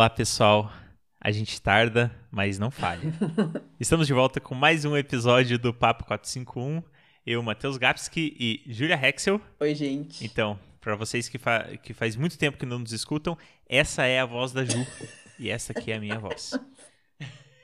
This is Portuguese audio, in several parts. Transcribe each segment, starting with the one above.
Olá, pessoal. A gente tarda, mas não falha. Estamos de volta com mais um episódio do Papo 451. Eu, Matheus Gapski e Julia Hexel. Oi, gente. Então, para vocês que, fa que faz muito tempo que não nos escutam, essa é a voz da Ju. e essa aqui é a minha voz.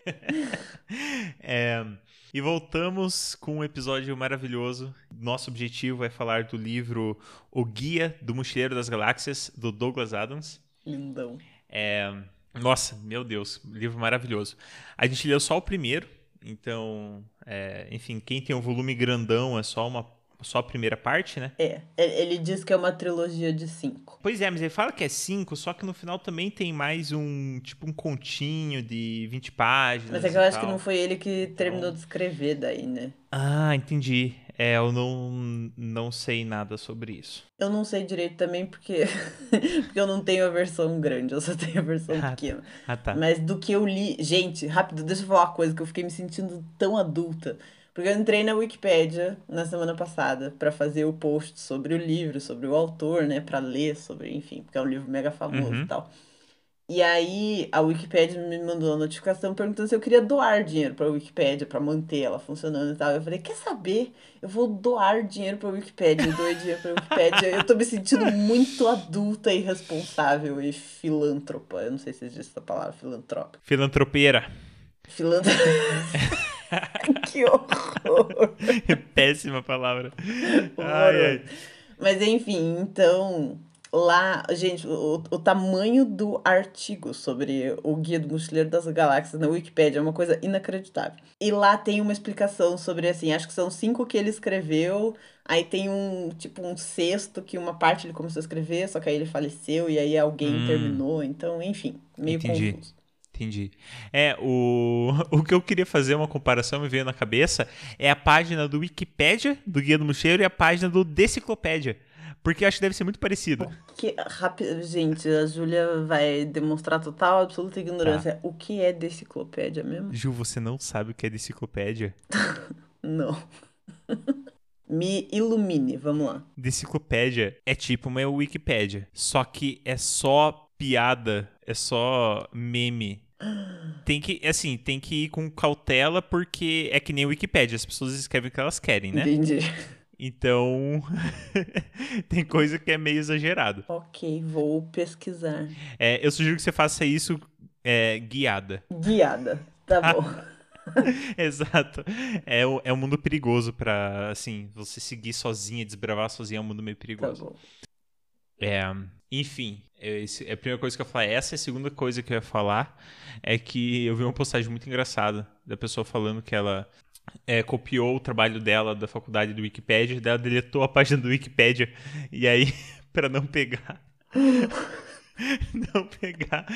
é, e voltamos com um episódio maravilhoso. Nosso objetivo é falar do livro O Guia do Mochileiro das Galáxias, do Douglas Adams. Lindão. É, nossa, meu Deus, livro maravilhoso. A gente leu só o primeiro, então, é, enfim, quem tem um volume grandão é só uma só a primeira parte, né? É, ele diz que é uma trilogia de cinco. Pois é, mas ele fala que é cinco, só que no final também tem mais um, tipo, um continho de 20 páginas. Mas é que eu acho tal. que não foi ele que terminou então... de escrever daí, né? Ah, entendi. É, eu não, não sei nada sobre isso. Eu não sei direito também porque, porque eu não tenho a versão grande, eu só tenho a versão ah, pequena. Ah, tá. Mas do que eu li. Gente, rápido, deixa eu falar uma coisa que eu fiquei me sentindo tão adulta. Porque eu entrei na Wikipédia na semana passada para fazer o post sobre o livro, sobre o autor, né, para ler sobre, enfim, porque é um livro mega famoso uhum. e tal. E aí a Wikipédia me mandou uma notificação perguntando se eu queria doar dinheiro para a Wikipédia para manter ela funcionando e tal. Eu falei: "Quer saber? Eu vou doar dinheiro para a Wikipédia, doei dinheiro para a Wikipédia. eu tô me sentindo muito adulta e responsável e filântropa. Eu não sei se existe essa palavra, filantropa. Filantropeira. Filantropeira. que horror! Péssima palavra. Ai, ai. Mas enfim, então lá, gente, o, o tamanho do artigo sobre o Guia do Mochileiro das Galáxias na Wikipedia é uma coisa inacreditável. E lá tem uma explicação sobre, assim, acho que são cinco que ele escreveu, aí tem um, tipo, um sexto que uma parte ele começou a escrever, só que aí ele faleceu e aí alguém hum. terminou, então, enfim, meio Entendi. confuso. Entendi. É, o, o que eu queria fazer uma comparação, me veio na cabeça, é a página do Wikipedia, do Guia do Mochileiro, e a página do Deciclopédia. Porque acho que deve ser muito parecido. Que, rápido, gente, a Júlia vai demonstrar total, absoluta ignorância. Tá. O que é deciclopédia mesmo? Ju, você não sabe o que é deciclopédia? não. Me ilumine, vamos lá. Deciclopédia é tipo uma Wikipédia, só que é só piada, é só meme tem que, assim, tem que ir com cautela porque é que nem o Wikipedia, as pessoas escrevem o que elas querem, né? Entendi. Então, tem coisa que é meio exagerado. Ok, vou pesquisar. É, eu sugiro que você faça isso é, guiada. Guiada, tá bom. Exato. É, é um mundo perigoso para assim, você seguir sozinha, desbravar sozinha é um mundo meio perigoso. Tá bom. É, enfim, esse, a primeira coisa que eu falei, essa é a segunda coisa que eu ia falar, é que eu vi uma postagem muito engraçada da pessoa falando que ela é, copiou o trabalho dela da faculdade do Wikipedia, ela deletou a página do Wikipedia, e aí, para não pegar. não pegar.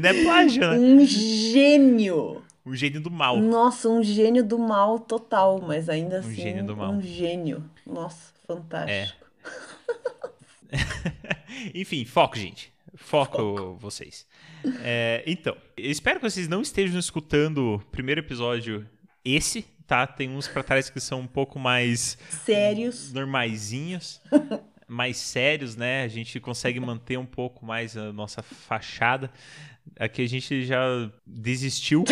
Não é plágio, né? Um gênio! Um gênio do mal. Nossa, um gênio do mal total, mas ainda um assim. Um gênio do mal. Um gênio. Nossa, fantástico. É. Enfim, foco, gente. Foco, foco. vocês. É, então, espero que vocês não estejam escutando o primeiro episódio esse, tá? Tem uns pra trás que são um pouco mais... Sérios. Normaisinhos. mais sérios, né? A gente consegue manter um pouco mais a nossa fachada. Aqui a gente já desistiu,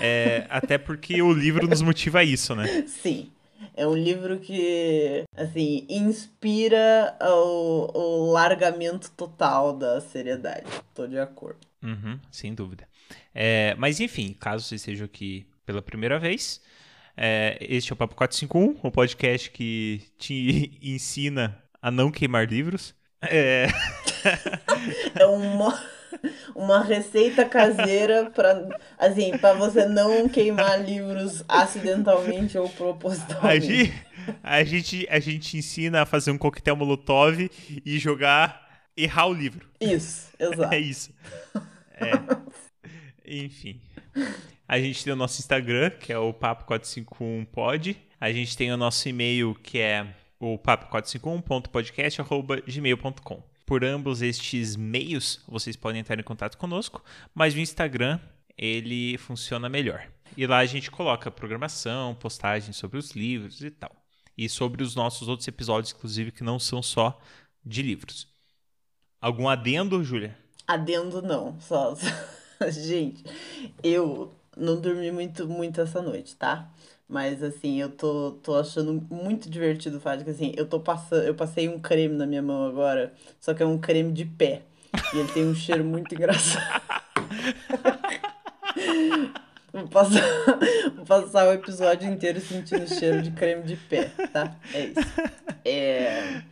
é, até porque o livro nos motiva a isso, né? Sim. É um livro que, assim, inspira o, o largamento total da seriedade. Tô de acordo. Uhum, sem dúvida. É, mas, enfim, caso você esteja aqui pela primeira vez, é, este é o Papo 451, o um podcast que te ensina a não queimar livros. É, é uma uma receita caseira para assim, para você não queimar livros acidentalmente ou propositalmente. A gente, a gente, a gente ensina a fazer um coquetel molotov e jogar errar o livro. Isso, exato. É isso. É. Enfim. A gente tem o nosso Instagram, que é o papo451pod. A gente tem o nosso e-mail, que é o papo451.podcast.gmail.com. Por ambos estes meios, vocês podem entrar em contato conosco, mas o Instagram ele funciona melhor. E lá a gente coloca programação, postagens sobre os livros e tal. E sobre os nossos outros episódios, inclusive, que não são só de livros. Algum adendo, Júlia? Adendo não, só. Gente, eu não dormi muito, muito essa noite, tá? Mas assim, eu tô, tô achando muito divertido o fato de que assim, eu tô passando, eu passei um creme na minha mão agora, só que é um creme de pé. E ele tem um cheiro muito engraçado. Vou passar, vou passar o episódio inteiro sentindo cheiro de creme de pé, tá? É isso. É...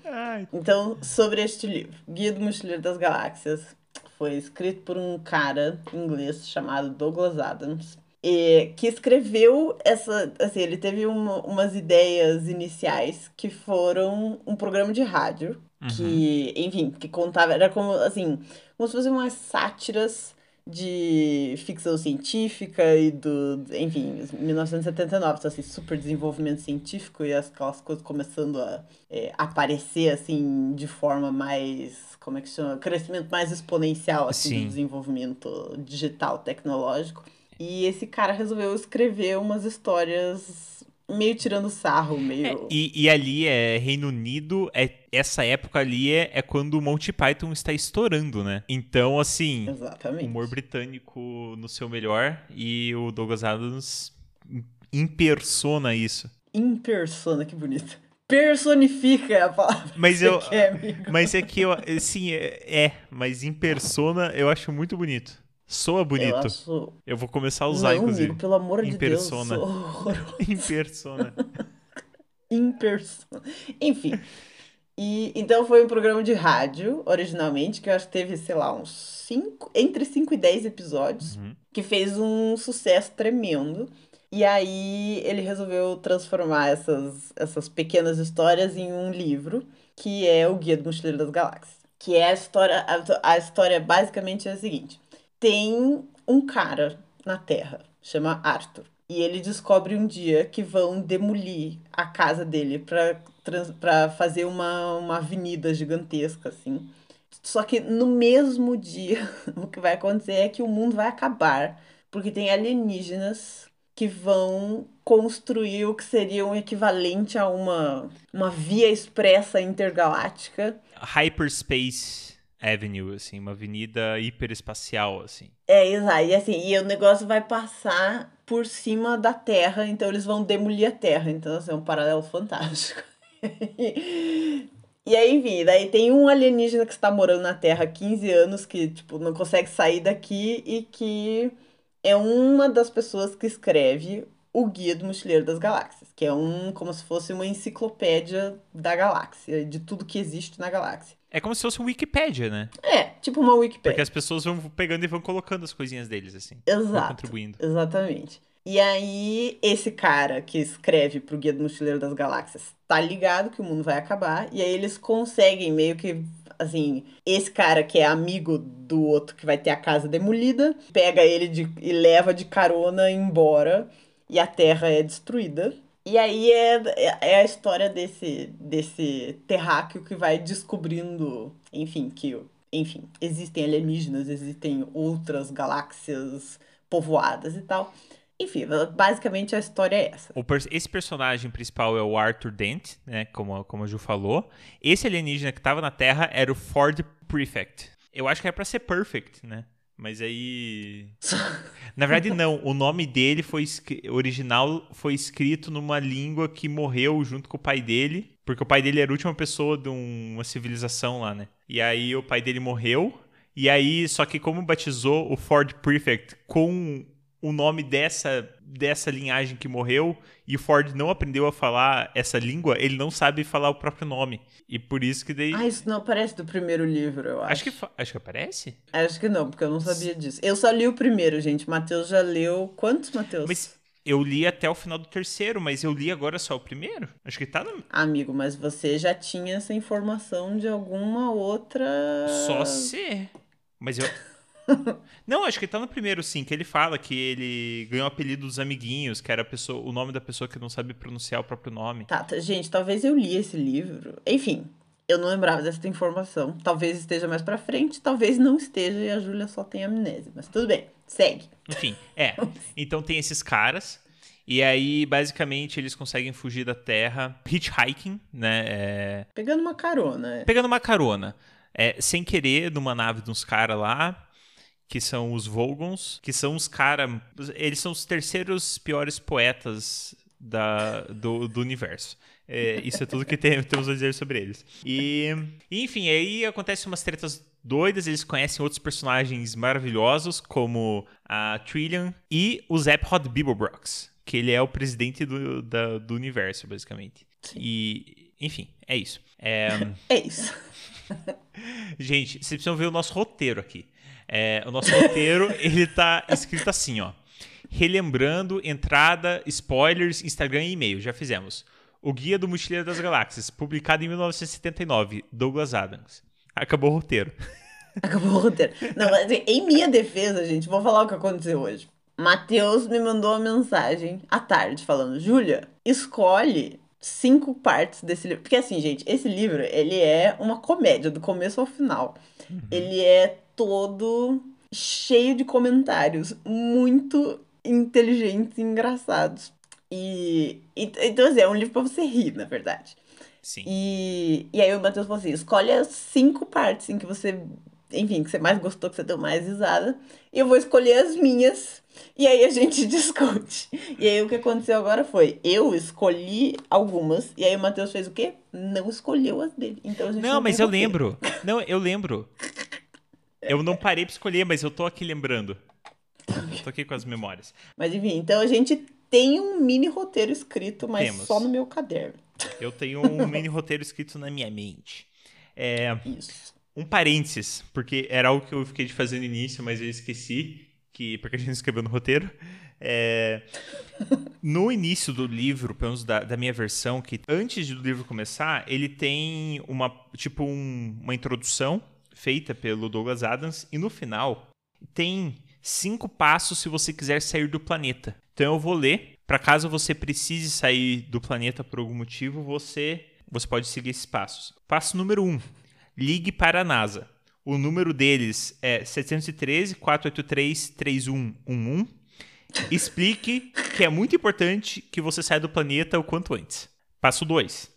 Então, sobre este livro, Guia do Mochileiro das Galáxias, foi escrito por um cara inglês chamado Douglas Adams. E, que escreveu essa. Assim, ele teve uma, umas ideias iniciais que foram um programa de rádio. Uhum. Que, enfim, que contava. Era como assim, como se fossem umas sátiras de ficção científica e do, enfim, 1979, então, assim, super desenvolvimento científico e aquelas coisas começando a é, aparecer, assim, de forma mais, como é que chama, crescimento mais exponencial, assim, Sim. do desenvolvimento digital, tecnológico. E esse cara resolveu escrever umas histórias meio tirando sarro, meio. É, e, e ali é Reino Unido, é essa época ali é, é quando o Monty Python está estourando, né? Então, assim, Exatamente. humor britânico no seu melhor e o Douglas Adams impersona isso. Impersona, que bonito. Personifica a palavra. Mas eu, quer, mas é que eu, sim, é, é, mas impersona eu acho muito bonito. Soa bonito. Eu, acho... eu vou começar a usar, Não, inclusive. Amigo, pelo amor de persona. Deus. Em persona. em persona. Enfim. E, então foi um programa de rádio, originalmente, que eu acho que teve, sei lá, uns 5, entre 5 e 10 episódios, uhum. que fez um sucesso tremendo. E aí ele resolveu transformar essas, essas pequenas histórias em um livro, que é o Guia do Mochileiro das Galáxias. Que é a história. A, a história basicamente é a seguinte: tem um cara na Terra, chama Arthur. E ele descobre um dia que vão demolir a casa dele para fazer uma, uma avenida gigantesca, assim. Só que no mesmo dia, o que vai acontecer é que o mundo vai acabar, porque tem alienígenas que vão construir o que seria um equivalente a uma, uma via expressa intergaláctica. Hyperspace Avenue, assim, uma avenida hiperespacial, assim. É, exato. E assim, e o negócio vai passar por cima da Terra, então eles vão demolir a Terra. Então, assim, é um paralelo fantástico. e aí, enfim, daí tem um alienígena que está morando na Terra há 15 anos, que, tipo, não consegue sair daqui e que é uma das pessoas que escreve o Guia do Mochileiro das Galáxias, que é um como se fosse uma enciclopédia da galáxia, de tudo que existe na galáxia. É como se fosse um Wikipedia, né? É, tipo uma Wikipedia. Porque as pessoas vão pegando e vão colocando as coisinhas deles, assim. Exato. contribuindo. Exatamente. E aí, esse cara que escreve pro Guia do Mochileiro das Galáxias tá ligado que o mundo vai acabar. E aí eles conseguem meio que. Assim, esse cara que é amigo do outro que vai ter a casa demolida, pega ele de, e leva de carona embora. E a Terra é destruída. E aí é, é a história desse, desse terráqueo que vai descobrindo, enfim, que enfim, existem alienígenas, existem outras galáxias povoadas e tal. Enfim, basicamente a história é essa. esse personagem principal é o Arthur Dent, né? Como, como a Ju falou. Esse alienígena que estava na Terra era o Ford Prefect. Eu acho que era para ser Perfect, né? Mas aí. Na verdade, não. O nome dele foi original foi escrito numa língua que morreu junto com o pai dele. Porque o pai dele era a última pessoa de uma civilização lá, né? E aí o pai dele morreu. E aí, só que como batizou o Ford Prefect com o nome dessa, dessa linhagem que morreu e o Ford não aprendeu a falar essa língua, ele não sabe falar o próprio nome. E por isso que daí. Ah, isso não aparece do primeiro livro, eu acho. Acho que, acho que aparece? Acho que não, porque eu não sabia disso. Eu só li o primeiro, gente. Matheus já leu. Quantos, Matheus? Mas eu li até o final do terceiro, mas eu li agora só o primeiro. Acho que tá no. Amigo, mas você já tinha essa informação de alguma outra. Só se. Mas eu. Não, acho que tá no primeiro sim, que ele fala que ele ganhou o apelido dos amiguinhos, que era pessoa, o nome da pessoa que não sabe pronunciar o próprio nome. Tá, tá, gente, talvez eu li esse livro. Enfim, eu não lembrava dessa informação. Talvez esteja mais pra frente, talvez não esteja e a Júlia só tem amnésia. Mas tudo bem, segue. Enfim, é. Então tem esses caras. E aí, basicamente, eles conseguem fugir da Terra hitchhiking, né? É... Pegando uma carona. É. Pegando uma carona. é, sem querer numa nave de uns caras lá, que são os Vogons, que são os caras. Eles são os terceiros piores poetas da, do, do universo. É, isso é tudo que tem, temos a dizer sobre eles. E, enfim, aí acontecem umas tretas doidas, eles conhecem outros personagens maravilhosos, como a Trillian e o Zep Hot Bibelbrox, que ele é o presidente do, da, do universo, basicamente. Sim. E, enfim, é isso. É, é isso. Gente, vocês precisam ver o nosso roteiro aqui. É, o nosso roteiro, ele tá escrito assim, ó. Relembrando, entrada, spoilers, Instagram e e-mail. Já fizemos. O Guia do Mochileiro das Galáxias, publicado em 1979, Douglas Adams. Acabou o roteiro. Acabou o roteiro. Não, mas assim, em minha defesa, gente, vou falar o que aconteceu hoje. Matheus me mandou uma mensagem à tarde falando: Júlia, escolhe cinco partes desse livro. Porque assim, gente, esse livro, ele é uma comédia do começo ao final. Uhum. Ele é todo cheio de comentários muito inteligentes e engraçados. E, e, então, assim, é um livro pra você rir, na verdade. Sim. E, e aí o Matheus falou assim: escolhe as cinco partes em que você, enfim, que você mais gostou, que você deu mais risada. E eu vou escolher as minhas. E aí a gente discute. E aí o que aconteceu agora foi: eu escolhi algumas. E aí o Matheus fez o quê? Não escolheu as dele. Então a gente não, não mas eu lembro. Não, eu lembro. Eu não parei pra escolher, mas eu tô aqui lembrando. Eu tô aqui com as memórias. Mas enfim, então a gente tem um mini roteiro escrito, mas Temos. só no meu caderno. Eu tenho um mini roteiro escrito na minha mente. É, Isso. Um parênteses, porque era algo que eu fiquei de fazer no início, mas eu esqueci, que porque a gente escreveu no roteiro. É, no início do livro, pelo menos da, da, minha versão, que antes do livro começar, ele tem uma tipo um, uma introdução feita pelo Douglas Adams e no final tem cinco passos se você quiser sair do planeta. Então eu vou ler. Para caso você precise sair do planeta por algum motivo, você, você pode seguir esses passos. Passo número 1. Um, ligue para a NASA. O número deles é 713 483 3111. Explique que é muito importante que você saia do planeta o quanto antes. Passo 2.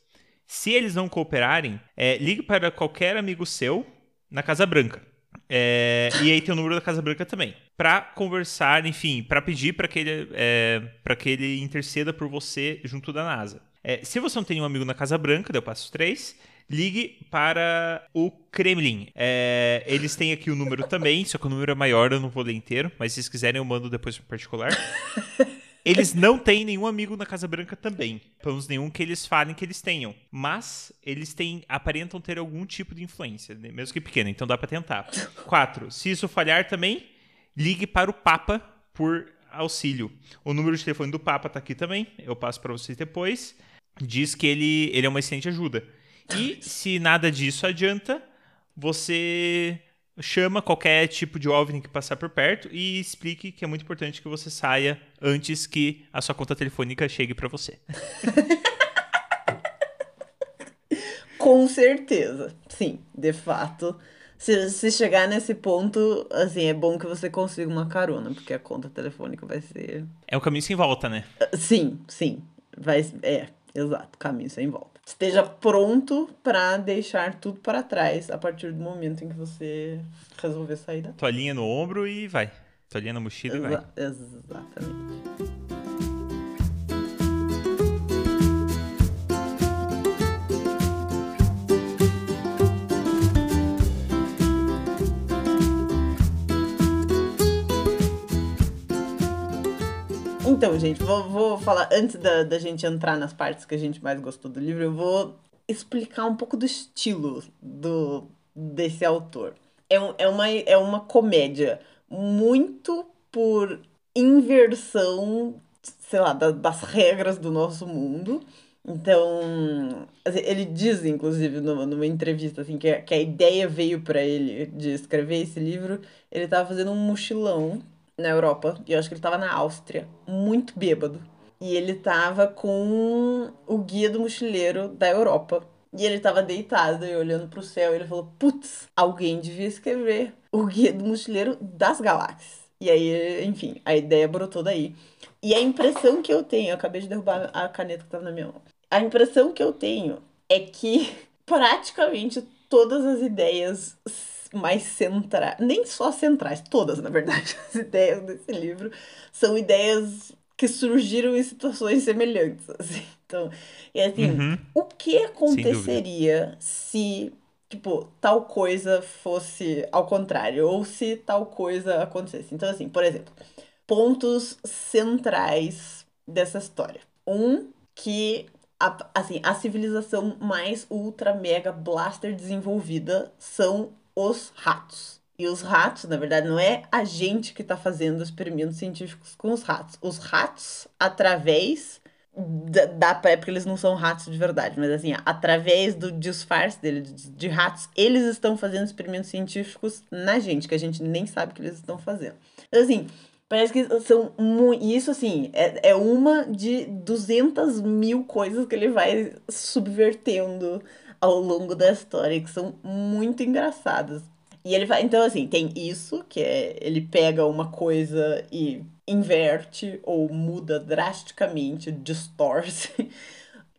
Se eles não cooperarem, é, ligue para qualquer amigo seu na Casa Branca. É, e aí tem o número da Casa Branca também. Para conversar, enfim, para pedir para que, ele, é, que ele interceda por você junto da NASA. É, se você não tem um amigo na Casa Branca, deu passo 3, ligue para o Kremlin. É, eles têm aqui o número também, só que o número é maior, eu não vou ler inteiro, mas se vocês quiserem eu mando depois para particular. Eles não têm nenhum amigo na Casa Branca também. Pelo menos nenhum que eles falem que eles tenham. Mas eles têm, aparentam ter algum tipo de influência, né? mesmo que pequena, então dá para tentar. Quatro, se isso falhar também, ligue para o Papa por auxílio. O número de telefone do Papa tá aqui também, eu passo para vocês depois. Diz que ele, ele é uma excelente ajuda. E se nada disso adianta, você chama qualquer tipo de OVNI que passar por perto e explique que é muito importante que você saia antes que a sua conta telefônica chegue para você. Com certeza. Sim, de fato. Se, se chegar nesse ponto, assim, é bom que você consiga uma carona, porque a conta telefônica vai ser. É um caminho sem volta, né? Sim, sim. Vai, é, exato, caminho sem volta esteja pronto para deixar tudo para trás a partir do momento em que você resolver sair da. Toalhinha no ombro e vai. Toalhinha na mochila Exa e vai. Exatamente. Então, gente, vou, vou falar, antes da, da gente entrar nas partes que a gente mais gostou do livro, eu vou explicar um pouco do estilo do, desse autor. É, é, uma, é uma comédia muito por inversão, sei lá, da, das regras do nosso mundo. Então, assim, ele diz, inclusive, numa, numa entrevista, assim, que que a ideia veio para ele de escrever esse livro. Ele estava fazendo um mochilão na Europa, e eu acho que ele tava na Áustria, muito bêbado. E ele tava com o guia do mochileiro da Europa. E ele tava deitado e olhando pro céu, e ele falou: Putz, alguém devia escrever o guia do mochileiro das galáxias. E aí, enfim, a ideia brotou daí. E a impressão que eu tenho, eu acabei de derrubar a caneta que tava na minha mão. A impressão que eu tenho é que praticamente todas as ideias mais centrais, nem só centrais, todas, na verdade, as ideias desse livro são ideias que surgiram em situações semelhantes, assim. Então, é assim, uhum. o que aconteceria se, tipo, tal coisa fosse ao contrário, ou se tal coisa acontecesse? Então, assim, por exemplo, pontos centrais dessa história. Um, que a, assim, a civilização mais ultra mega blaster desenvolvida são os ratos. E os ratos, na verdade, não é a gente que está fazendo experimentos científicos com os ratos. Os ratos, através da, da porque eles não são ratos de verdade, mas assim, através do disfarce dele de, de, ratos, eles estão fazendo experimentos científicos na gente, que a gente nem sabe que eles estão fazendo. Então, assim, parece que são muito. Isso, assim, é, é uma de 200 mil coisas que ele vai subvertendo ao longo da história, que são muito engraçadas. E ele vai. Então, assim, tem isso, que é ele pega uma coisa e inverte ou muda drasticamente, distorce.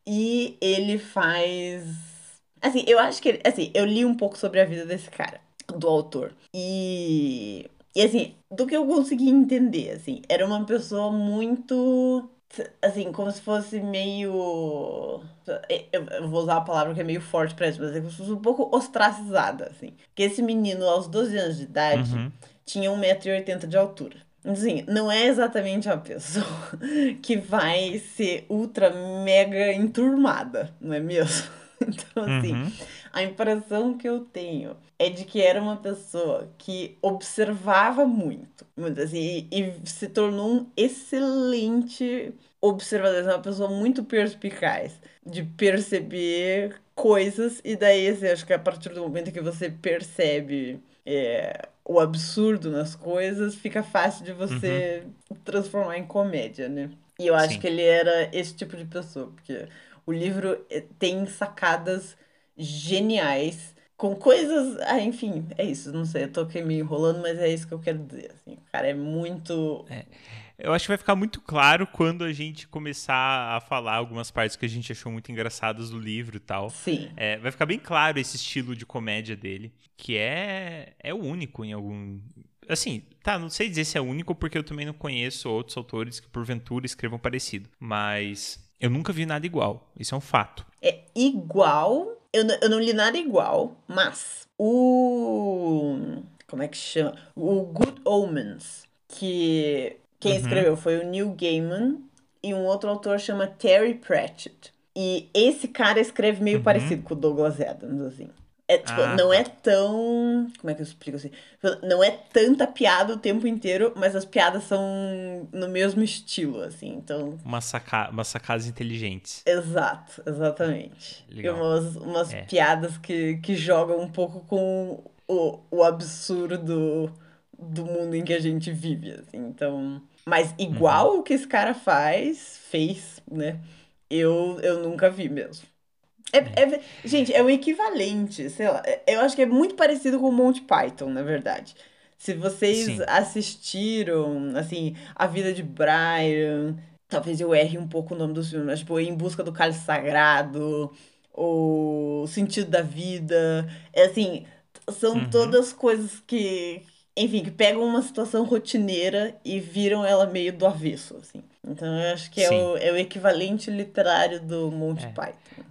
E ele faz. Assim, eu acho que. Assim, eu li um pouco sobre a vida desse cara, do autor. E. E assim, do que eu consegui entender, assim, era uma pessoa muito assim, como se fosse meio. Eu vou usar a palavra que é meio forte pra isso, mas é como se fosse um pouco ostracizada, assim. Que esse menino, aos 12 anos de idade, uhum. tinha 1,80m de altura. Assim, não é exatamente a pessoa que vai ser ultra mega enturmada, não é mesmo? Então, assim, uhum. a impressão que eu tenho é de que era uma pessoa que observava muito, muito assim, e, e se tornou um excelente observador, é uma pessoa muito perspicaz de perceber coisas, e daí, assim, acho que a partir do momento que você percebe é, o absurdo nas coisas, fica fácil de você uhum. transformar em comédia, né? E eu acho Sim. que ele era esse tipo de pessoa, porque o livro eh, tem sacadas geniais com coisas. Ah, enfim, é isso. Não sei, eu tô aqui me enrolando, mas é isso que eu quero dizer. Assim, o cara é muito. É. Eu acho que vai ficar muito claro quando a gente começar a falar algumas partes que a gente achou muito engraçadas do livro e tal. Sim. É, vai ficar bem claro esse estilo de comédia dele, que é, é único em algum. Assim, tá, não sei dizer se é único porque eu também não conheço outros autores que porventura escrevam parecido. Mas eu nunca vi nada igual. Isso é um fato. É igual. Eu, eu não li nada igual, mas o. Como é que chama? O Good Omens, que quem uhum. escreveu foi o Neil Gaiman e um outro autor chama Terry Pratchett. E esse cara escreve meio uhum. parecido com o Douglas Adams, assim. É, tipo, ah, não tá. é tão. Como é que eu explico assim? Não é tanta piada o tempo inteiro, mas as piadas são no mesmo estilo, assim. Então. Uma saca... Umas sacadas inteligentes. Exato, exatamente. Legal. E umas, umas é. piadas que, que jogam um pouco com o, o absurdo do mundo em que a gente vive, assim. Então. Mas igual uhum. o que esse cara faz, fez, né? Eu, eu nunca vi mesmo. É, é, gente, é o equivalente, sei lá. É, eu acho que é muito parecido com o Monty Python, na verdade. Se vocês Sim. assistiram, assim, A Vida de Brian, talvez eu erre um pouco o nome dos filmes, mas, tipo, Em Busca do Cálice Sagrado, O Sentido da Vida. É assim, são uhum. todas coisas que, enfim, que pegam uma situação rotineira e viram ela meio do avesso, assim. Então eu acho que é o, é o equivalente literário do Monty é. Python.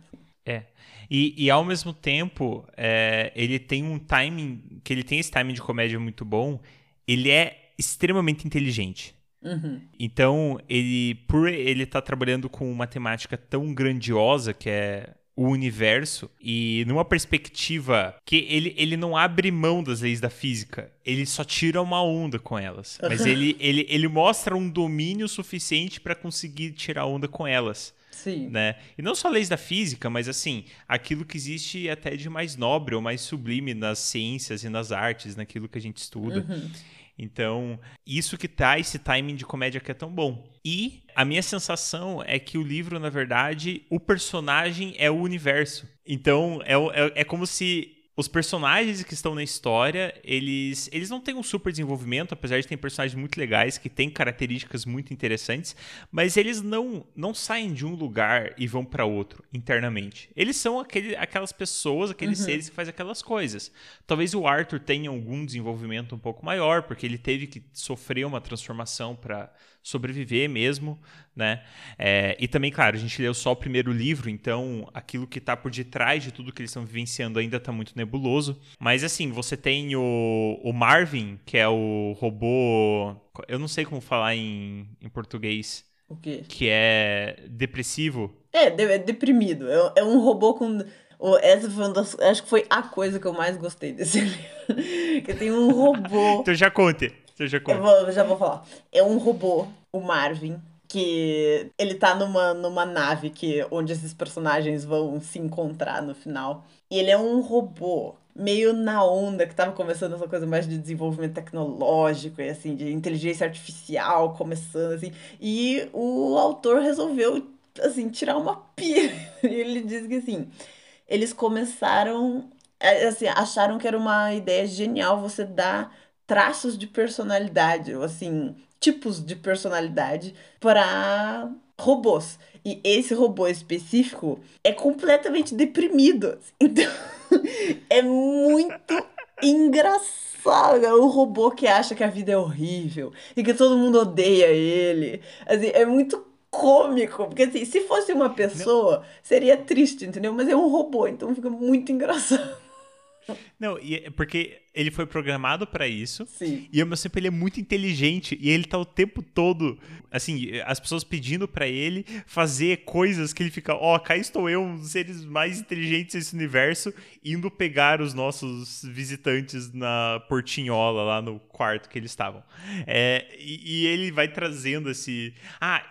E, e ao mesmo tempo, é, ele tem um timing, que ele tem esse timing de comédia muito bom, ele é extremamente inteligente. Uhum. Então, ele, por ele estar tá trabalhando com uma temática tão grandiosa que é o universo e numa perspectiva que ele, ele não abre mão das leis da física, ele só tira uma onda com elas. Mas ele, ele, ele mostra um domínio suficiente para conseguir tirar onda com elas. Sim. Né? E não só leis da física, mas assim, aquilo que existe até de mais nobre ou mais sublime nas ciências e nas artes, naquilo que a gente estuda. Uhum. Então, isso que tá esse timing de comédia que é tão bom. E a minha sensação é que o livro, na verdade, o personagem é o universo. Então, é, é, é como se os personagens que estão na história, eles, eles não têm um super desenvolvimento, apesar de ter personagens muito legais que têm características muito interessantes, mas eles não, não saem de um lugar e vão para outro internamente. Eles são aquele, aquelas pessoas, aqueles uhum. seres que fazem aquelas coisas. Talvez o Arthur tenha algum desenvolvimento um pouco maior, porque ele teve que sofrer uma transformação para sobreviver mesmo, né? É, e também, claro, a gente leu só o primeiro livro, então aquilo que está por detrás de tudo que eles estão vivenciando ainda está muito nebuloso. Mas assim, você tem o, o Marvin, que é o robô. Eu não sei como falar em, em português. O quê? Que é depressivo. É, é deprimido. É, é um robô com. Essa foi uma das, acho que foi a coisa que eu mais gostei desse livro. que tem um robô. então já conte. Você já Eu vou, já vou falar. É um robô, o Marvin, que ele tá numa, numa nave que, onde esses personagens vão se encontrar no final. E ele é um robô meio na onda que tava começando essa coisa mais de desenvolvimento tecnológico e assim, de inteligência artificial começando assim. E o autor resolveu assim tirar uma pira. E ele diz que assim, eles começaram assim, acharam que era uma ideia genial você dar traços de personalidade, ou assim, tipos de personalidade para robôs. E esse robô específico é completamente deprimido. Então, é muito engraçado. Um robô que acha que a vida é horrível e que todo mundo odeia ele. Assim, é muito cômico, porque assim, se fosse uma pessoa, seria triste, entendeu? Mas é um robô, então fica muito engraçado. Não, e é porque ele foi programado para isso. Sim. E ao mesmo tempo ele é muito inteligente e ele tá o tempo todo, assim, as pessoas pedindo para ele fazer coisas que ele fica, ó, oh, cá estou eu, um dos seres mais inteligentes desse universo, indo pegar os nossos visitantes na portinhola lá no quarto que eles estavam. É, e, e ele vai trazendo esse, ah,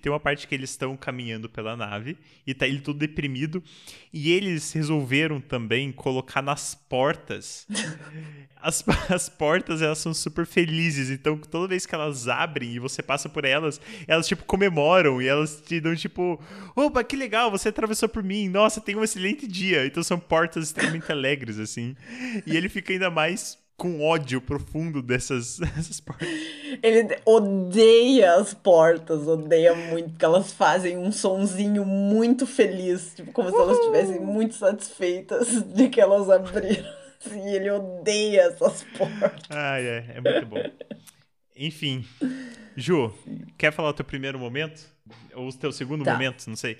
Tem uma parte que eles estão caminhando pela nave e tá ele todo deprimido. E eles resolveram também colocar nas portas. As, as portas elas são super felizes. Então, toda vez que elas abrem e você passa por elas, elas tipo comemoram e elas te dão tipo: Opa, que legal, você atravessou por mim. Nossa, tem um excelente dia. Então, são portas extremamente alegres, assim. E ele fica ainda mais com ódio profundo dessas, dessas portas. Ele odeia as portas, odeia muito, porque elas fazem um sonzinho muito feliz, tipo, como se elas estivessem muito satisfeitas de que elas abriram. E ele odeia essas portas. Ah, é, é muito bom. Enfim, Ju, quer falar o teu primeiro momento? Ou o teu segundo tá. momento, não sei.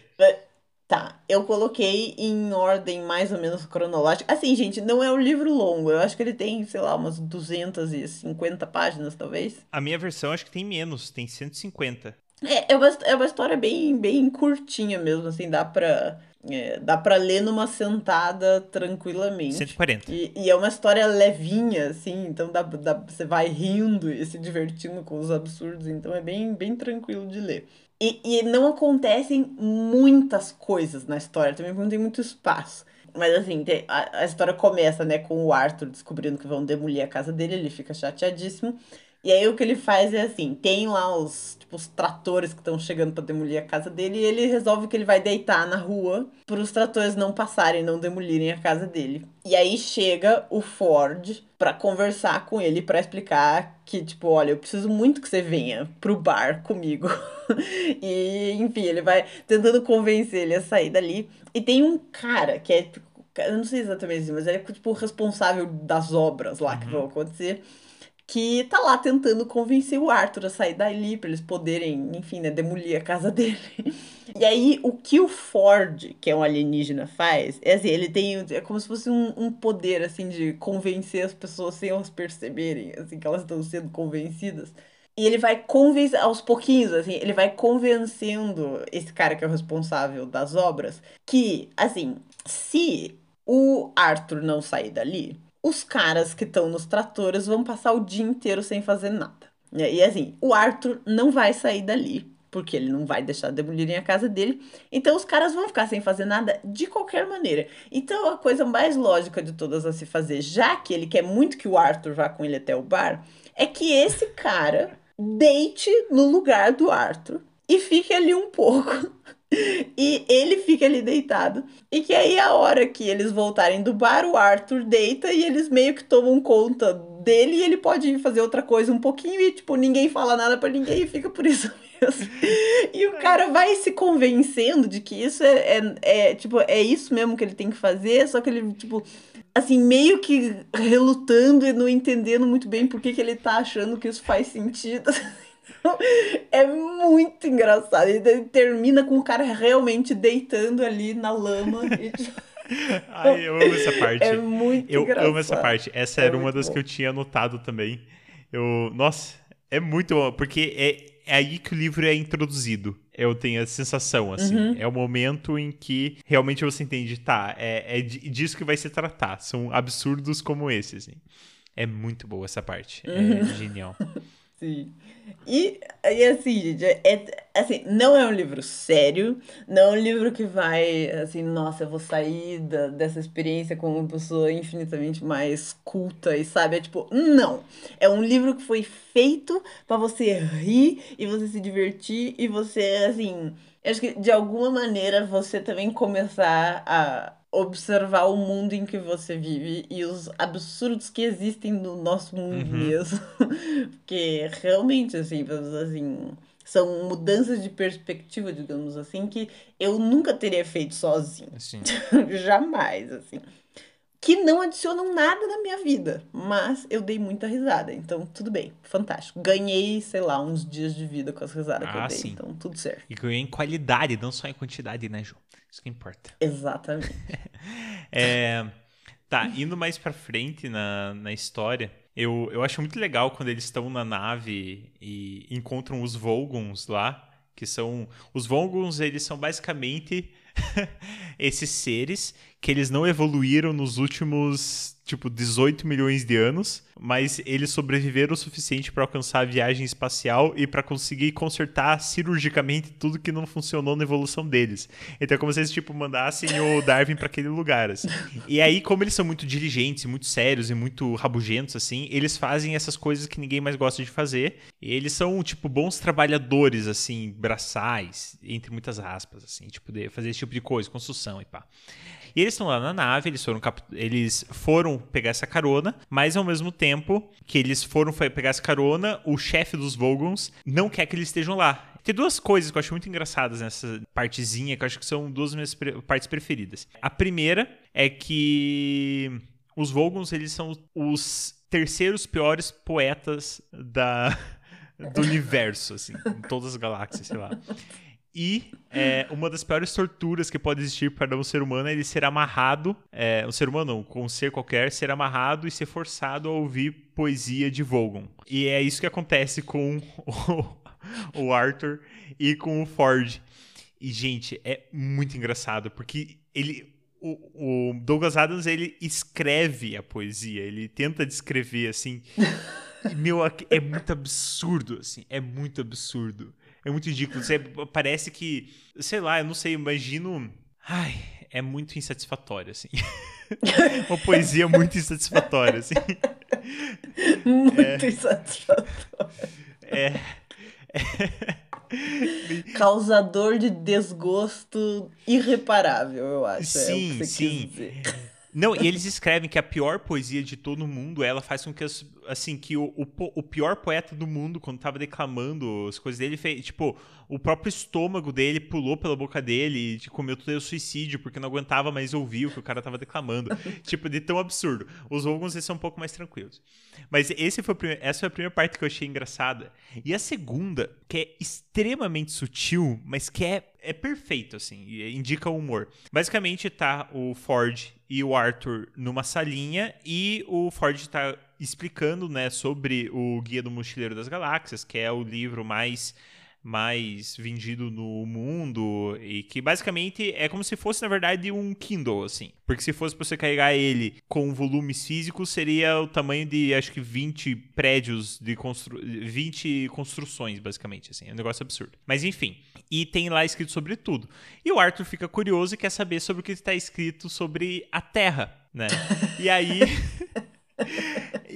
Eu coloquei em ordem mais ou menos cronológica. Assim, gente, não é um livro longo. Eu acho que ele tem, sei lá, umas 250 páginas, talvez. A minha versão acho que tem menos, tem 150. É, é uma, é uma história bem, bem curtinha mesmo, assim, dá pra, é, dá pra ler numa sentada tranquilamente. 140. E, e é uma história levinha, assim, então dá, dá, você vai rindo e se divertindo com os absurdos, então é bem, bem tranquilo de ler. E, e não acontecem muitas coisas na história, também não tem muito espaço. Mas assim, tem, a, a história começa, né, com o Arthur descobrindo que vão demolir a casa dele, ele fica chateadíssimo. E aí o que ele faz é assim, tem lá os, tipo, os tratores que estão chegando para demolir a casa dele e ele resolve que ele vai deitar na rua para os tratores não passarem, não demolirem a casa dele. E aí chega o Ford para conversar com ele para explicar que tipo, olha, eu preciso muito que você venha pro bar comigo. e enfim, ele vai tentando convencer ele a sair dali. E tem um cara que é tipo, eu não sei exatamente assim, mas ele é tipo o responsável das obras lá uhum. que vão acontecer que tá lá tentando convencer o Arthur a sair dali para eles poderem, enfim, né, demolir a casa dele. E aí, o que o Ford, que é um alienígena, faz, é assim, ele tem, é como se fosse um, um poder, assim, de convencer as pessoas sem elas perceberem, assim, que elas estão sendo convencidas. E ele vai convencer, aos pouquinhos, assim, ele vai convencendo esse cara que é o responsável das obras, que, assim, se o Arthur não sair dali, os caras que estão nos tratores vão passar o dia inteiro sem fazer nada. E assim, o Arthur não vai sair dali, porque ele não vai deixar demolirem a casa dele. Então os caras vão ficar sem fazer nada de qualquer maneira. Então a coisa mais lógica de todas a se fazer, já que ele quer muito que o Arthur vá com ele até o bar, é que esse cara deite no lugar do Arthur e fique ali um pouco e ele fica ali deitado. E que aí, a hora que eles voltarem do bar, o Arthur deita e eles meio que tomam conta dele e ele pode fazer outra coisa um pouquinho e, tipo, ninguém fala nada para ninguém e fica por isso mesmo. E o cara vai se convencendo de que isso é, é, é, tipo, é isso mesmo que ele tem que fazer, só que ele, tipo, assim, meio que relutando e não entendendo muito bem por que, que ele tá achando que isso faz sentido. é muito engraçado. Ele termina com o cara realmente deitando ali na lama. E... Tipo, Ai, eu amo essa parte. É muito eu engraçado. amo essa parte. Essa É era uma das bom. que eu tinha anotado também. Eu, nossa, é muito bom, porque é, é aí que o livro é introduzido. Eu tenho a sensação, assim. Uhum. É o momento em que realmente você entende, tá, é, é di- disso que vai se tratar. São absurdos como esse, assim. É muito boa essa parte. É Uhum. genial. Sim. E, e assim, gente, é, é- assim, não é um livro sério, não é um livro que vai, assim, nossa, eu vou sair da- dessa experiência como uma pessoa infinitamente mais culta e sabe, é tipo, não. É um livro que foi feito pra você rir e você se divertir e você, assim, acho que de alguma maneira você também começar a observar o mundo em que você vive e os absurdos que existem no nosso mundo Uhum. mesmo. Porque realmente, assim, vamos dizer assim, são mudanças de perspectiva, digamos assim, que eu nunca teria feito sozinho. Assim. Jamais, assim. Que não adicionam nada na minha vida, mas eu dei muita risada, então tudo bem, fantástico. Ganhei, sei lá, uns dias de vida com as risadas que eu Ah, dei, sim. então tudo certo. E ganhou em qualidade, não só em quantidade, né, João? Isso que importa. Exatamente. É, tá, indo mais pra frente na, na história, eu, eu acho muito legal quando eles estão na nave e encontram os Volgons lá, que são... Os Volgons, eles são basicamente esses seres que eles não evoluíram nos últimos, tipo, 18 milhões de anos, mas eles sobreviveram o suficiente para alcançar a viagem espacial e para conseguir consertar cirurgicamente tudo que não funcionou na evolução deles. Então é como se eles, tipo, mandassem o Darwin para aquele lugar, assim. E aí, como eles são muito diligentes, muito sérios e muito rabugentos, assim, eles fazem essas coisas que ninguém mais gosta de fazer. E eles são, tipo, bons trabalhadores, assim, braçais, entre muitas aspas, assim, tipo, de fazer esse tipo de coisa, construção e pá. E eles estão lá na nave, eles foram, cap- eles foram pegar essa carona, mas ao mesmo tempo que eles foram pegar essa carona, o chefe dos Vogons não quer que eles estejam lá. Tem duas coisas que eu acho muito engraçadas nessa partezinha, que eu acho que são duas minhas partes preferidas. A primeira é que os Vogons, eles são os terceiros piores poetas da, do universo, assim, em todas as galáxias, sei lá. E é, uma das piores torturas que pode existir para um ser humano é ele ser amarrado, é, um ser humano não, com um ser qualquer, ser amarrado e ser forçado a ouvir poesia de Vogon. E é isso que acontece com o, o Arthur e com o Ford. E, gente, é muito engraçado, porque ele. O, o Douglas Adams, ele escreve a poesia, ele tenta descrever, assim. Meu, é muito absurdo, assim. É muito absurdo. É muito ridículo. Você, parece que. Sei lá, eu não sei, imagino. Ai, é muito insatisfatório, assim. Uma poesia muito insatisfatória, assim. Muito insatisfatório. É. Causador de desgosto irreparável, eu acho. é Sim, você sim. Não, e eles escrevem que a pior poesia de todo mundo, ela faz com que, as- assim, que o, o, o pior poeta do mundo, quando tava declamando as coisas dele, fez, tipo, o próprio estômago dele pulou pela boca dele e tipo, cometeu suicídio porque não aguentava mais ouvir o que o cara tava declamando. tipo, de tão absurdo. Os eles são um pouco mais tranquilos. Mas esse foi o essa foi a primeira parte que eu achei engraçada. E a segunda, que é extremamente sutil, mas que é, é perfeito, assim, e indica o humor. Basicamente, tá o Ford e o Arthur numa salinha e o Ford tá explicando, né, sobre o Guia do Mochileiro das Galáxias, que é o livro mais mais vendido no mundo e que basicamente é como se fosse na verdade um Kindle assim, porque se fosse para você carregar ele com volumes físicos seria o tamanho de acho que 20 prédios de constru 20 construções basicamente assim, é um negócio absurdo. Mas enfim, e tem lá escrito sobre tudo. E o Arthur fica curioso e quer saber sobre o que está escrito sobre a Terra, né? E aí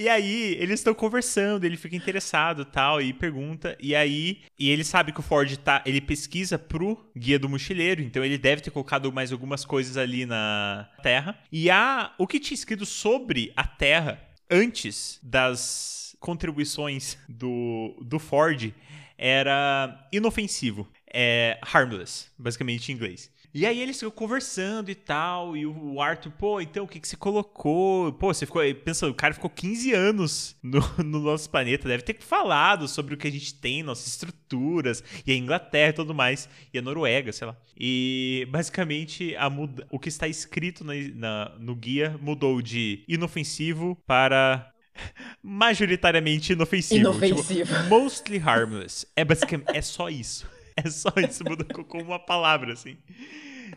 E aí, eles estão conversando, ele fica interessado tal, e pergunta. E aí, e ele sabe que o Ford tá. Ele pesquisa pro guia do mochileiro, então ele deve ter colocado mais algumas coisas ali na Terra. E a, o que tinha escrito sobre a Terra antes das contribuições do, do Ford era inofensivo. É harmless, basicamente em inglês. E aí eles ficam conversando e tal, e o Arthur, pô, então o que, que você colocou? Pô, você ficou pensando, o cara ficou 15 anos no, no, nosso planeta, deve ter falado sobre o que a gente tem, nossas estruturas, e a Inglaterra e tudo mais, e a Noruega, sei lá. E basicamente a muda, o que está escrito na, na, no guia mudou de inofensivo para majoritariamente inofensivo. Inofensivo. Tipo, mostly harmless. É basicamente é só isso. É só isso, muda com uma palavra, assim.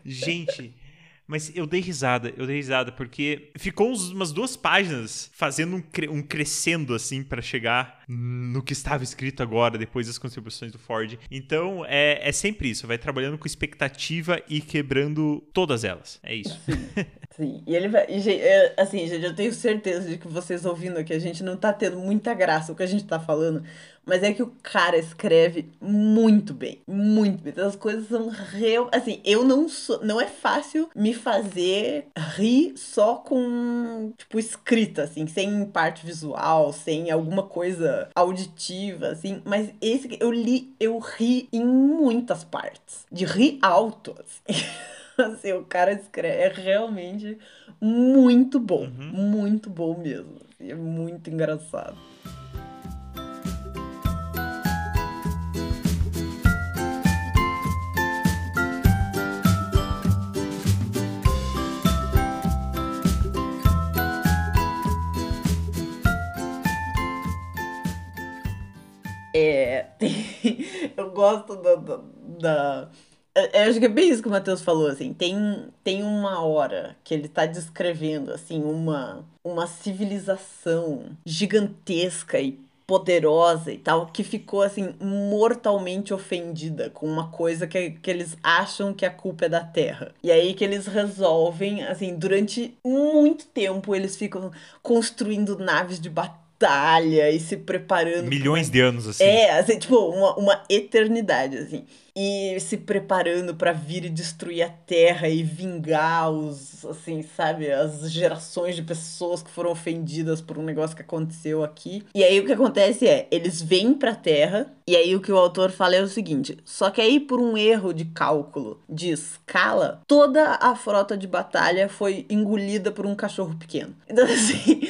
Gente, mas eu dei risada, eu dei risada, porque ficou umas duas páginas fazendo um, cre um crescendo, assim, para chegar no que estava escrito agora, depois das contribuições do Ford. Então, é, é sempre isso, vai trabalhando com expectativa e quebrando todas elas. É isso. Sim, sim. e ele vai. E, é, assim, gente, eu tenho certeza de que vocês ouvindo aqui, a gente não tá tendo muita graça o que a gente tá falando. Mas é que o cara escreve muito bem. Muito bem. As coisas são real. Assim, eu não sou. Não é fácil me fazer rir só com, tipo, escrita, assim, sem parte visual, sem alguma coisa auditiva, assim. Mas esse eu li, eu ri em muitas partes. De rir alto, assim. assim, o cara escreve. É realmente muito bom. Uhum. Muito bom mesmo. Assim, é muito engraçado. Gosto da, da, da eu acho que é bem isso que o Matheus falou, assim, tem, tem uma hora que ele tá descrevendo, assim, uma, uma civilização gigantesca e poderosa e tal, que ficou, assim, mortalmente ofendida com uma coisa que, que eles acham que a culpa é da Terra. E aí que eles resolvem, assim, durante muito tempo eles ficam construindo naves de batalha batalha e se preparando. Milhões de anos, assim. É, assim, tipo, uma, uma eternidade, assim e se preparando para vir e destruir a Terra e vingar os, assim, sabe, as gerações de pessoas que foram ofendidas por um negócio que aconteceu aqui. E aí o que acontece é, eles vêm pra Terra e aí o que o autor fala é o seguinte, só que aí por um erro de cálculo de escala, toda a frota de batalha foi engolida por um cachorro pequeno. Então assim,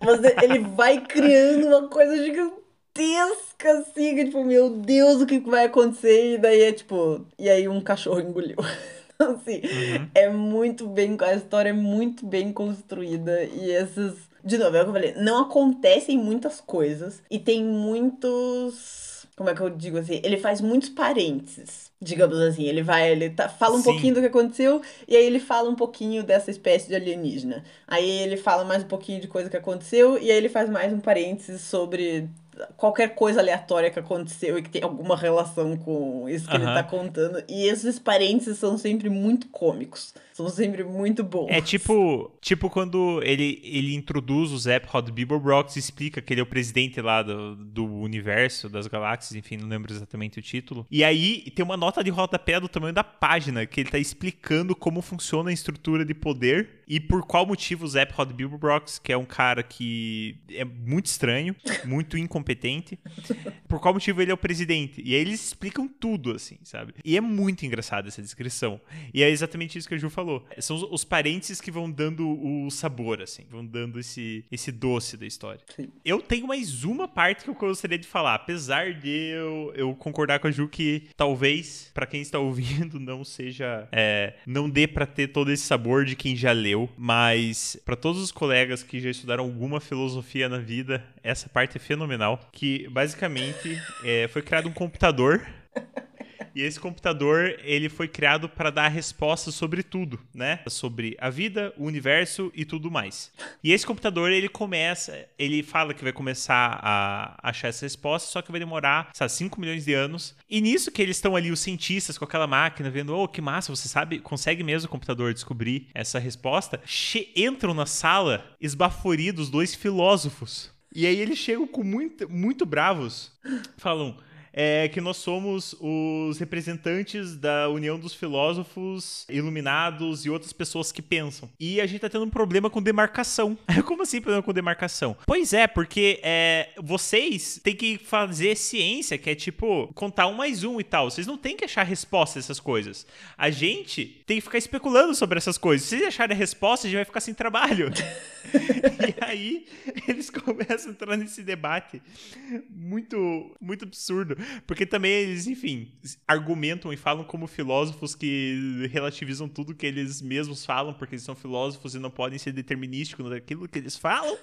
ele vai criando uma coisa gigantesca gigantesca, assim, que, tipo, meu Deus, o que vai acontecer? E daí é tipo, e aí um cachorro engoliu. Então, assim, uhum. é muito bem, a história é muito bem construída e essas. De novo, é o que eu falei, não acontecem muitas coisas e tem muitos. Como é que eu digo assim? Ele faz muitos parênteses digamos assim. Ele vai, ele tá, fala um Sim. pouquinho do que aconteceu e aí ele fala um pouquinho dessa espécie de alienígena. Aí ele fala mais um pouquinho de coisa que aconteceu e aí ele faz mais um parênteses sobre qualquer coisa aleatória que aconteceu e que tem alguma relação com isso que ele tá contando. E esses parênteses são sempre muito cômicos. São sempre muito bons. É tipo, tipo quando ele, ele introduz o Zap Hot Bieberbrox e explica que ele é o presidente lá do, do universo, das galáxias, enfim, não lembro exatamente o título. E aí tem uma nota de rodapé do tamanho da página que ele tá explicando como funciona a estrutura de poder e por qual motivo o Zap Hot Bieberbrox, que é um cara que é muito estranho, muito incompetente, por qual motivo ele é o presidente. E aí eles explicam tudo, assim, sabe? E é muito engraçado essa descrição. E é exatamente isso que a Ju falou falou. São os, os parentes que vão dando o sabor, assim, vão dando esse, esse doce da história. Sim. Eu tenho mais uma parte que eu gostaria de falar, apesar de eu, eu concordar com a Ju que talvez, para quem está ouvindo, não seja. É, não dê para ter todo esse sabor de quem já leu, mas para todos os colegas que já estudaram alguma filosofia na vida, essa parte é fenomenal. Que basicamente é, foi criado um computador E esse computador, ele foi criado para dar respostas sobre tudo, né? Sobre a vida, o universo e tudo mais. E esse computador, ele começa, ele fala que vai começar a achar essa resposta, só que vai demorar, sabe, 5 milhões de anos. E nisso que eles estão ali, os cientistas com aquela máquina, vendo, oh, que massa, você sabe, consegue mesmo o computador descobrir essa resposta, entram na sala esbaforidos dois filósofos. E aí eles chegam com muito, muito bravos, falam é que nós somos os representantes da União dos Filósofos Iluminados e outras pessoas que pensam. E a gente tá tendo um problema com demarcação. Como assim problema com demarcação? Pois é, porque é, vocês têm que fazer ciência, que é tipo contar um mais um e tal. Vocês não têm que achar resposta a essas coisas. A gente tem que ficar especulando sobre essas coisas. Se vocês acharem a resposta, a gente vai ficar sem trabalho. e aí eles começam a entrar nesse debate muito, muito absurdo. Porque também eles, enfim, argumentam e falam como filósofos que relativizam tudo que eles mesmos falam, porque eles são filósofos e não podem ser determinísticos naquilo que eles falam.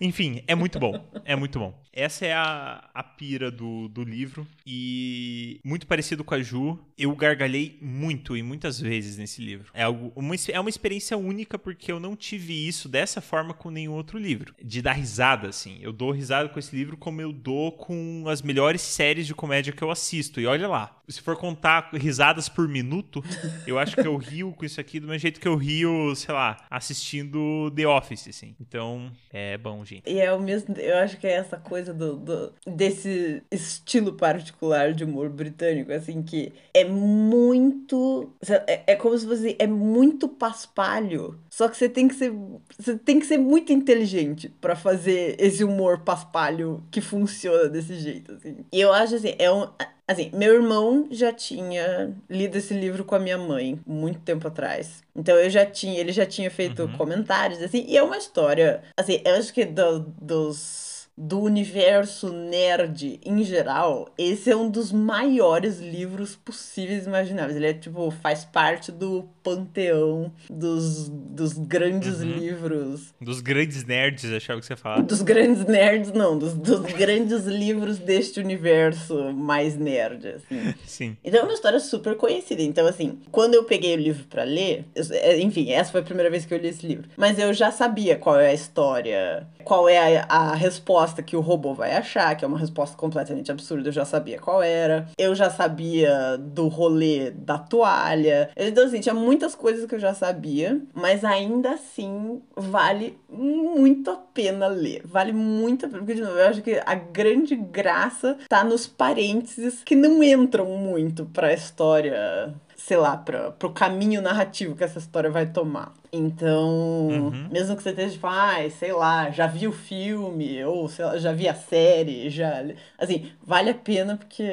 Enfim, é muito bom. É muito bom. Essa é a, a pira do, do livro. E muito parecido com a Ju, eu gargalhei muito e muitas vezes nesse livro. É, algo, uma, é uma experiência única porque eu não tive isso dessa forma com nenhum outro livro. De dar risada, assim. Eu dou risada com esse livro como eu dou com as melhores séries de comédia que eu assisto. E olha lá, se for contar risadas por minuto, eu acho que eu rio com isso aqui do mesmo jeito que eu rio, sei lá, assistindo The Office, assim. Então, é bom, gente. E é o mesmo, eu acho que é essa coisa do, do desse estilo particular de humor britânico, assim, que é muito. É, é como se fosse. É muito paspalho. Só que você tem que ser. Você tem que ser muito inteligente para fazer esse humor paspalho que funciona desse jeito, assim. E eu acho assim, é um. Assim, meu irmão já tinha lido esse livro com a minha mãe muito tempo atrás. Então eu já tinha, ele já tinha feito uhum. comentários, assim, e é uma história, assim, eu acho que do, dos do universo nerd em geral, esse é um dos maiores livros possíveis e imagináveis. Ele é tipo, faz parte do panteão dos, dos grandes uhum. livros. Dos grandes nerds, achava que você falava. Dos grandes nerds, não, dos, dos grandes livros deste universo mais nerd, assim. Sim. Então é uma história super conhecida. Então, assim, quando eu peguei o livro para ler, eu, é, enfim, essa foi a primeira vez que eu li esse livro. Mas eu já sabia qual é a história, qual é a, a resposta que o robô vai achar, que é uma resposta completamente absurda, eu já sabia qual era. Eu já sabia do rolê da toalha. Então, assim, tinha muitas coisas que eu já sabia, mas ainda assim vale muito a pena ler. Vale muito a pena, porque, de novo, eu acho que a grande graça tá nos parênteses que não entram muito pra história sei lá, para pro caminho narrativo que essa história vai tomar. Então, uhum. mesmo que você esteja tipo, ah, sei lá, já vi o filme, ou sei lá, já vi a série, já. Assim, vale a pena porque.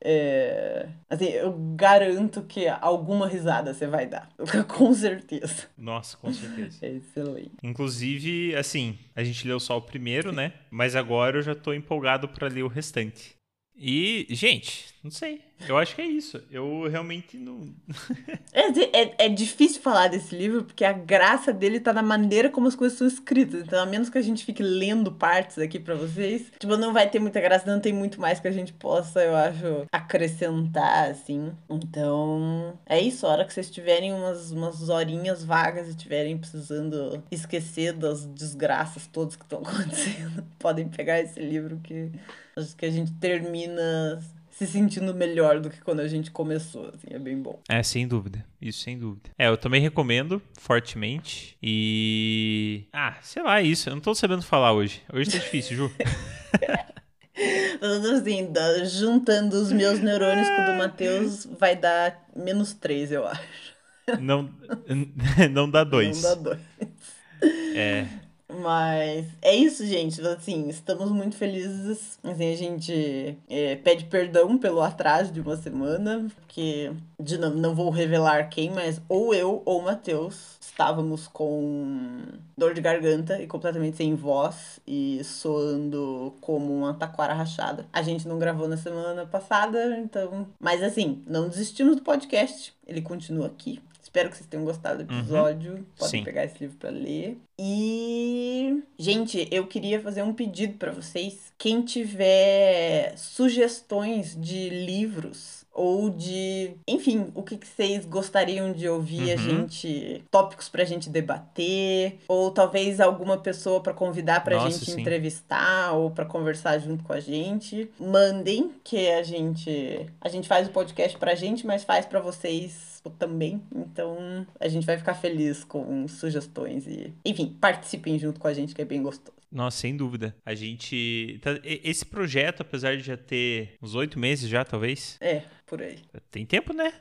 É, assim, eu garanto que alguma risada você vai dar. com certeza. Nossa, com certeza. É excelente. Inclusive, assim, a gente leu só o primeiro, né? Mas agora eu já tô empolgado para ler o restante. E, gente, não sei. Eu acho que é isso. Eu realmente não. é, é, é, difícil falar desse livro porque a graça dele tá na maneira como as coisas são escritas. Então, a menos que a gente fique lendo partes aqui para vocês, tipo, não vai ter muita graça, não tem muito mais que a gente possa, eu acho, acrescentar, assim. Então, é isso. A hora que vocês tiverem umas, umas horinhas vagas e estiverem precisando esquecer das desgraças todas que estão acontecendo, podem pegar esse livro que acho que a gente termina se sentindo melhor do que quando a gente começou, assim, é bem bom. É, sem dúvida. Isso sem dúvida. É, eu também recomendo fortemente. E. Ah, sei lá, é isso. Eu não tô sabendo falar hoje. Hoje tá difícil, Ju. assim, juntando os meus neurônios com o do Matheus, vai dar menos três, eu acho. Não, não dá dois. Não dá dois. É. Mas é isso, gente. Assim, estamos muito felizes. Assim, a gente é, pede perdão pelo atraso de uma semana, porque de não, não vou revelar quem, mas ou eu ou o Matheus estávamos com dor de garganta e completamente sem voz e soando como uma taquara rachada. A gente não gravou na semana passada, então. Mas assim, não desistimos do podcast. Ele continua aqui. Espero que vocês tenham gostado do uhum. episódio. Uhum. Podem Sim. pegar esse livro para ler. E, gente, eu queria fazer um pedido para vocês. Quem tiver sugestões de livros ou de, enfim, o que, que vocês gostariam de ouvir uhum. a gente, tópicos pra gente debater, ou talvez alguma pessoa para convidar pra Nossa, gente sim. entrevistar ou para conversar junto com a gente. Mandem que a gente a gente faz o podcast pra gente, mas faz para vocês também. Então a gente vai ficar feliz com sugestões e, enfim, participem junto com a gente, que é bem gostoso. Nossa, sem dúvida. A gente. Tá... Esse projeto, apesar de já ter uns oito meses já, talvez. É, por aí. Tem tempo, né?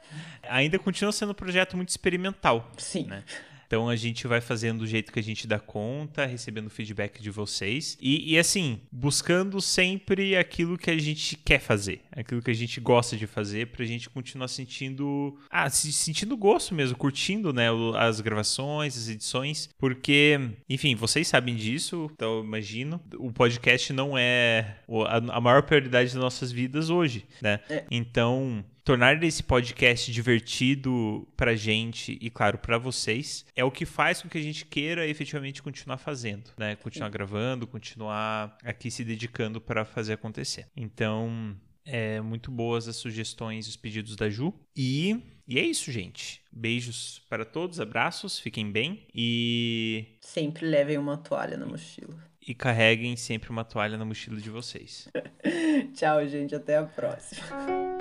Ainda continua sendo um projeto muito experimental. Sim. Né? Então a gente vai fazendo do jeito que a gente dá conta, recebendo feedback de vocês. E, e, assim, buscando sempre aquilo que a gente quer fazer, aquilo que a gente gosta de fazer, pra gente continuar sentindo. Ah, sentindo gosto mesmo, curtindo, né? As gravações, as edições. Porque, enfim, vocês sabem disso, então eu imagino. O podcast não é a maior prioridade das nossas vidas hoje, né? É. Então tornar esse podcast divertido pra gente e, claro, para vocês, é o que faz com que a gente queira efetivamente continuar fazendo, né? Continuar gravando, continuar aqui se dedicando para fazer acontecer. Então, é muito boas as sugestões, os pedidos da Ju. E, e é isso, gente. Beijos para todos, abraços, fiquem bem e. Sempre levem uma toalha na mochila. E carreguem sempre uma toalha na mochila de vocês. Tchau, gente. Até a próxima.